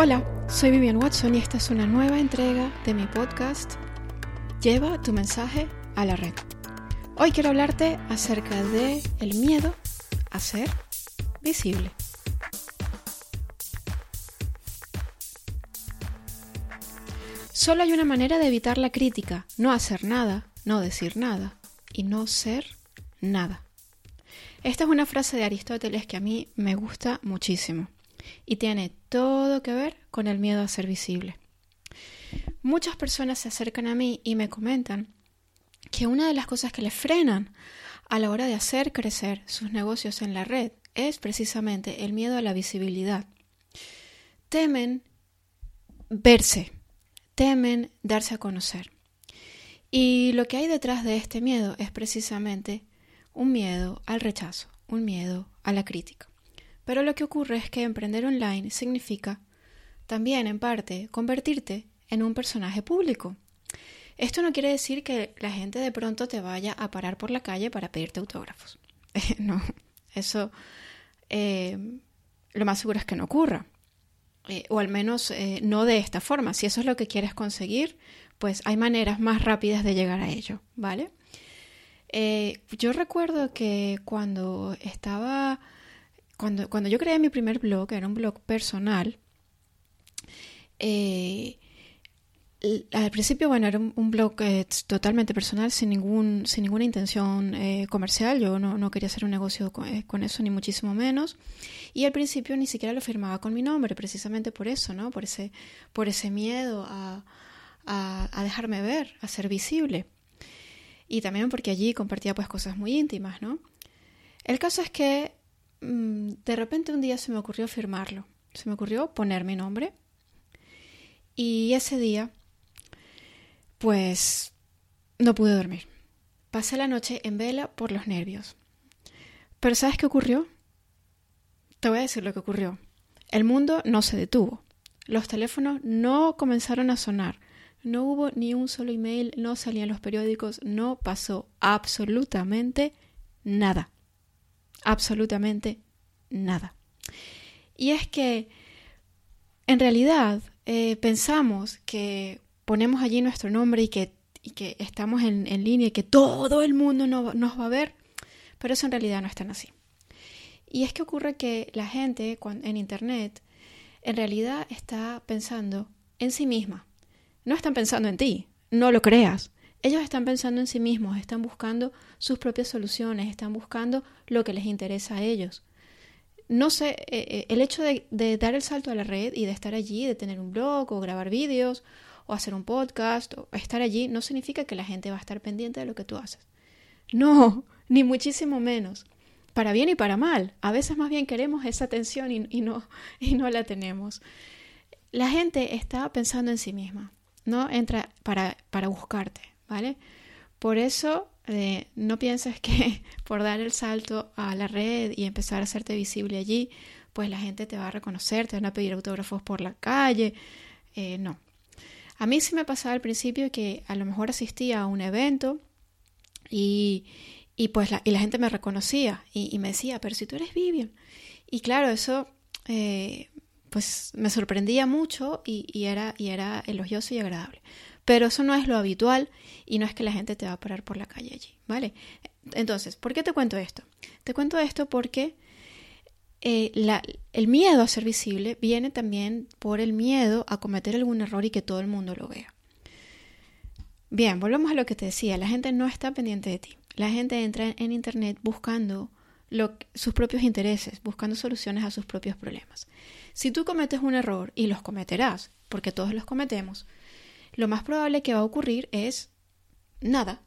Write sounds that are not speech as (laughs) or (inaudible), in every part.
Hola, soy Vivian Watson y esta es una nueva entrega de mi podcast Lleva tu mensaje a la red. Hoy quiero hablarte acerca de el miedo a ser visible. Solo hay una manera de evitar la crítica, no hacer nada, no decir nada y no ser nada. Esta es una frase de Aristóteles que a mí me gusta muchísimo y tiene todo que ver con el miedo a ser visible. Muchas personas se acercan a mí y me comentan que una de las cosas que les frenan a la hora de hacer crecer sus negocios en la red es precisamente el miedo a la visibilidad. Temen verse, temen darse a conocer. Y lo que hay detrás de este miedo es precisamente un miedo al rechazo, un miedo a la crítica. Pero lo que ocurre es que emprender online significa también, en parte, convertirte en un personaje público. Esto no quiere decir que la gente de pronto te vaya a parar por la calle para pedirte autógrafos. (laughs) no, eso eh, lo más seguro es que no ocurra. Eh, o al menos eh, no de esta forma. Si eso es lo que quieres conseguir, pues hay maneras más rápidas de llegar a ello, ¿vale? yo recuerdo que cuando estaba cuando, cuando yo creé mi primer blog, era un blog personal, eh, al principio, bueno, era un, blog eh, totalmente personal, sin, ningún, sin ninguna intención eh, comercial. Yo no, quería hacer un negocio con, eso, ni muchísimo menos. Y al principio ni siquiera lo firmaba con mi nombre, precisamente por eso, ¿no? Por ese, por ese miedo a, a, dejarme ver, a ser visible. Y también porque allí compartía pues cosas muy íntimas, ¿no? El caso es que de repente un día se me ocurrió firmarlo. Se me ocurrió poner mi nombre. Y ese día, pues, no pude dormir. Pasé la noche en vela por los nervios. Pero ¿sabes qué ocurrió? Te voy a decir lo que ocurrió. El mundo no se detuvo. Los teléfonos no comenzaron a sonar. No hubo ni un solo email, no salían los periódicos, no pasó absolutamente nada absolutamente nada. Y es que en realidad eh, pensamos que ponemos allí nuestro nombre y que, que estamos en, línea y que todo el mundo nos va a ver, pero eso en realidad no es tan así. Y es que ocurre que la gente en Internet en realidad está pensando en sí misma. No están pensando en ti, no lo creas. Ellos están pensando en sí mismos, están buscando sus propias soluciones, están buscando lo que les interesa a ellos. No sé, eh, eh, el hecho de, dar el salto a la red y de estar allí, de tener un blog o grabar vídeos o hacer un podcast o estar allí, no significa que la gente va a estar pendiente de lo que tú haces. No, (laughs) ni muchísimo menos. Para bien y para mal. A veces más bien queremos esa atención y, no, (laughs) y no la tenemos. La gente está pensando en sí misma, no entra para, para buscarte, Por eso eh, no pienses que (laughs) por dar el salto a la red y empezar a hacerte visible allí, pues la gente te va a reconocer, te van a pedir autógrafos por la calle. Eh, no. A mí sí me pasaba al principio que a lo mejor asistía a un evento y, pues la, y la gente me reconocía y, me decía, pero si tú eres Vivian. Y claro, eso eh, pues me sorprendía mucho y, era, y era elogioso y agradable. Pero eso no es lo habitual y no es que la gente te va a parar por la calle allí, ¿vale? Entonces, ¿por qué te cuento esto? Te cuento esto porque eh, el miedo a ser visible viene también por el miedo a cometer algún error y que todo el mundo lo vea. Bien, volvemos a lo que te decía, la gente no está pendiente de ti. La gente entra en Internet buscando sus propios intereses, buscando soluciones a sus propios problemas. Si tú cometes un error, y los cometerás, porque todos los cometemos, lo más probable que va a ocurrir es nada.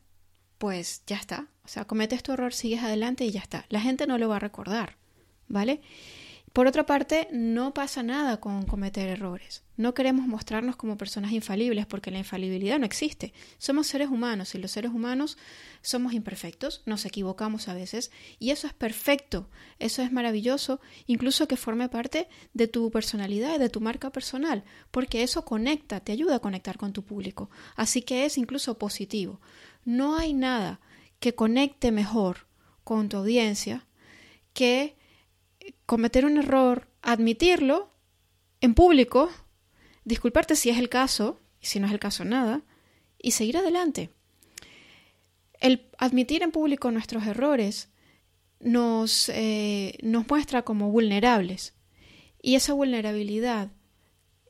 Pues ya está. O sea, cometes tu error, sigues adelante y ya está. La gente no lo va a recordar, ¿vale? Por otra parte, no pasa nada con cometer errores. No queremos mostrarnos como personas infalibles porque la infalibilidad no existe. Somos seres humanos y los seres humanos somos imperfectos, nos equivocamos a veces y eso es perfecto, eso es maravilloso, incluso que forme parte de tu personalidad de tu marca personal, porque eso conecta, te ayuda a conectar con tu público. Así que es incluso positivo. No hay nada que conecte mejor con tu audiencia que cometer un error, admitirlo en público, disculparte si es el caso, y si no es el caso nada, y seguir adelante. El admitir en público nuestros errores nos, eh, nos muestra como vulnerables y esa vulnerabilidad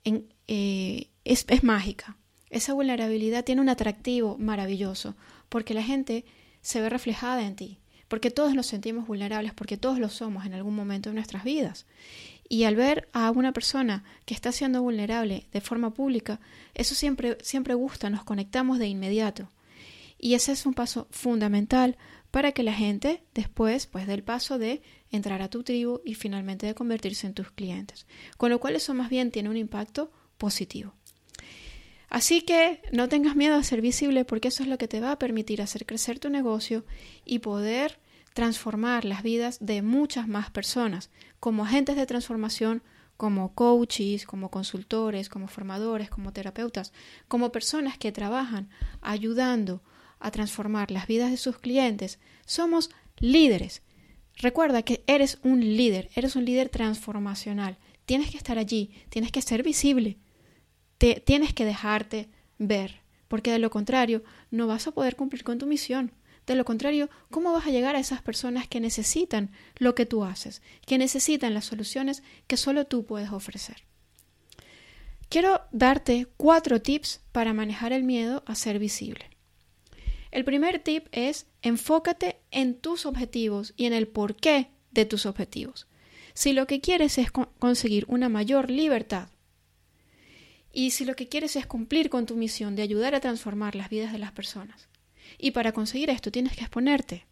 eh, es, es mágica. Esa vulnerabilidad tiene un atractivo maravilloso porque la gente se ve reflejada en ti, porque todos nos sentimos vulnerables, porque todos lo somos en algún momento de nuestras vidas. Y al ver a una persona que está siendo vulnerable de forma pública, eso siempre, siempre gusta, nos conectamos de inmediato. Y ese es un paso fundamental para que la gente después pues dé el paso de entrar a tu tribu y finalmente de convertirse en tus clientes. Con lo cual eso más bien tiene un impacto positivo. Así que no tengas miedo a ser visible porque eso es lo que te va a permitir hacer crecer tu negocio y poder transformar las vidas de muchas más personas, como agentes de transformación, como coaches, como consultores, como formadores, como terapeutas, como personas que trabajan ayudando a transformar las vidas de sus clientes. Somos líderes. Recuerda que eres un líder, eres un líder transformacional. Tienes que estar allí, tienes que ser visible, te, tienes que dejarte ver, porque de lo contrario no vas a poder cumplir con tu misión. De lo contrario, ¿cómo vas a llegar a esas personas que necesitan lo que tú haces, que necesitan las soluciones que solo tú puedes ofrecer? Quiero darte cuatro tips para manejar el miedo a ser visible. El primer tip es enfócate en tus objetivos y en el porqué de tus objetivos. Si lo que quieres es conseguir una mayor libertad y si lo que quieres es cumplir con tu misión de ayudar a transformar las vidas de las personas, y para conseguir esto tienes que exponerte.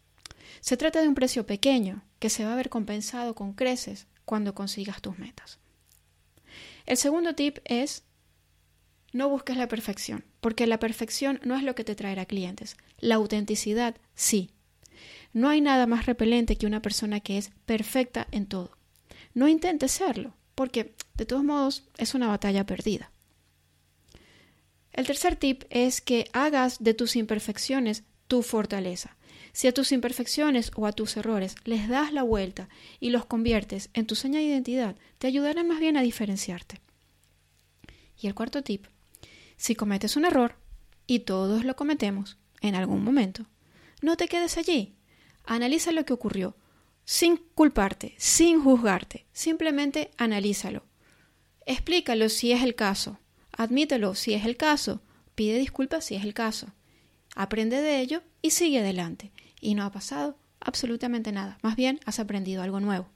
Se trata de un precio pequeño que se va a ver compensado con creces cuando consigas tus metas. El segundo tip es no busques la perfección, porque la perfección no es lo que te traerá clientes. La autenticidad sí. No hay nada más repelente que una persona que es perfecta en todo. No intentes serlo, porque de todos modos es una batalla perdida. El tercer tip es que hagas de tus imperfecciones tu fortaleza. Si a tus imperfecciones o a tus errores les das la vuelta y los conviertes en tu seña de identidad, te ayudarán más bien a diferenciarte. Y el cuarto tip, si cometes un error, y todos lo cometemos en algún momento, no te quedes allí. Analiza lo que ocurrió, sin culparte, sin juzgarte, simplemente analízalo. Explícalo si es el caso, Admítelo si es el caso, pide disculpas si es el caso. Aprende de ello y sigue adelante. Y no ha pasado absolutamente nada, más bien has aprendido algo nuevo.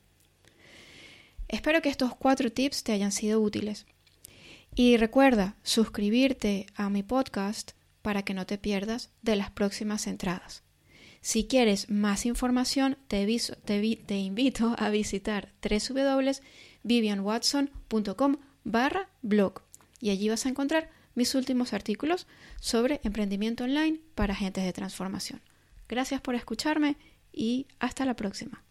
Espero que estos cuatro tips te hayan sido útiles. Y recuerda suscribirte a mi podcast para que no te pierdas de las próximas entradas. Si quieres más información, te, invito a visitar www.vivianwatson.com barra blog y allí vas a encontrar mis últimos artículos sobre emprendimiento online para agentes de transformación. Gracias por escucharme y hasta la próxima.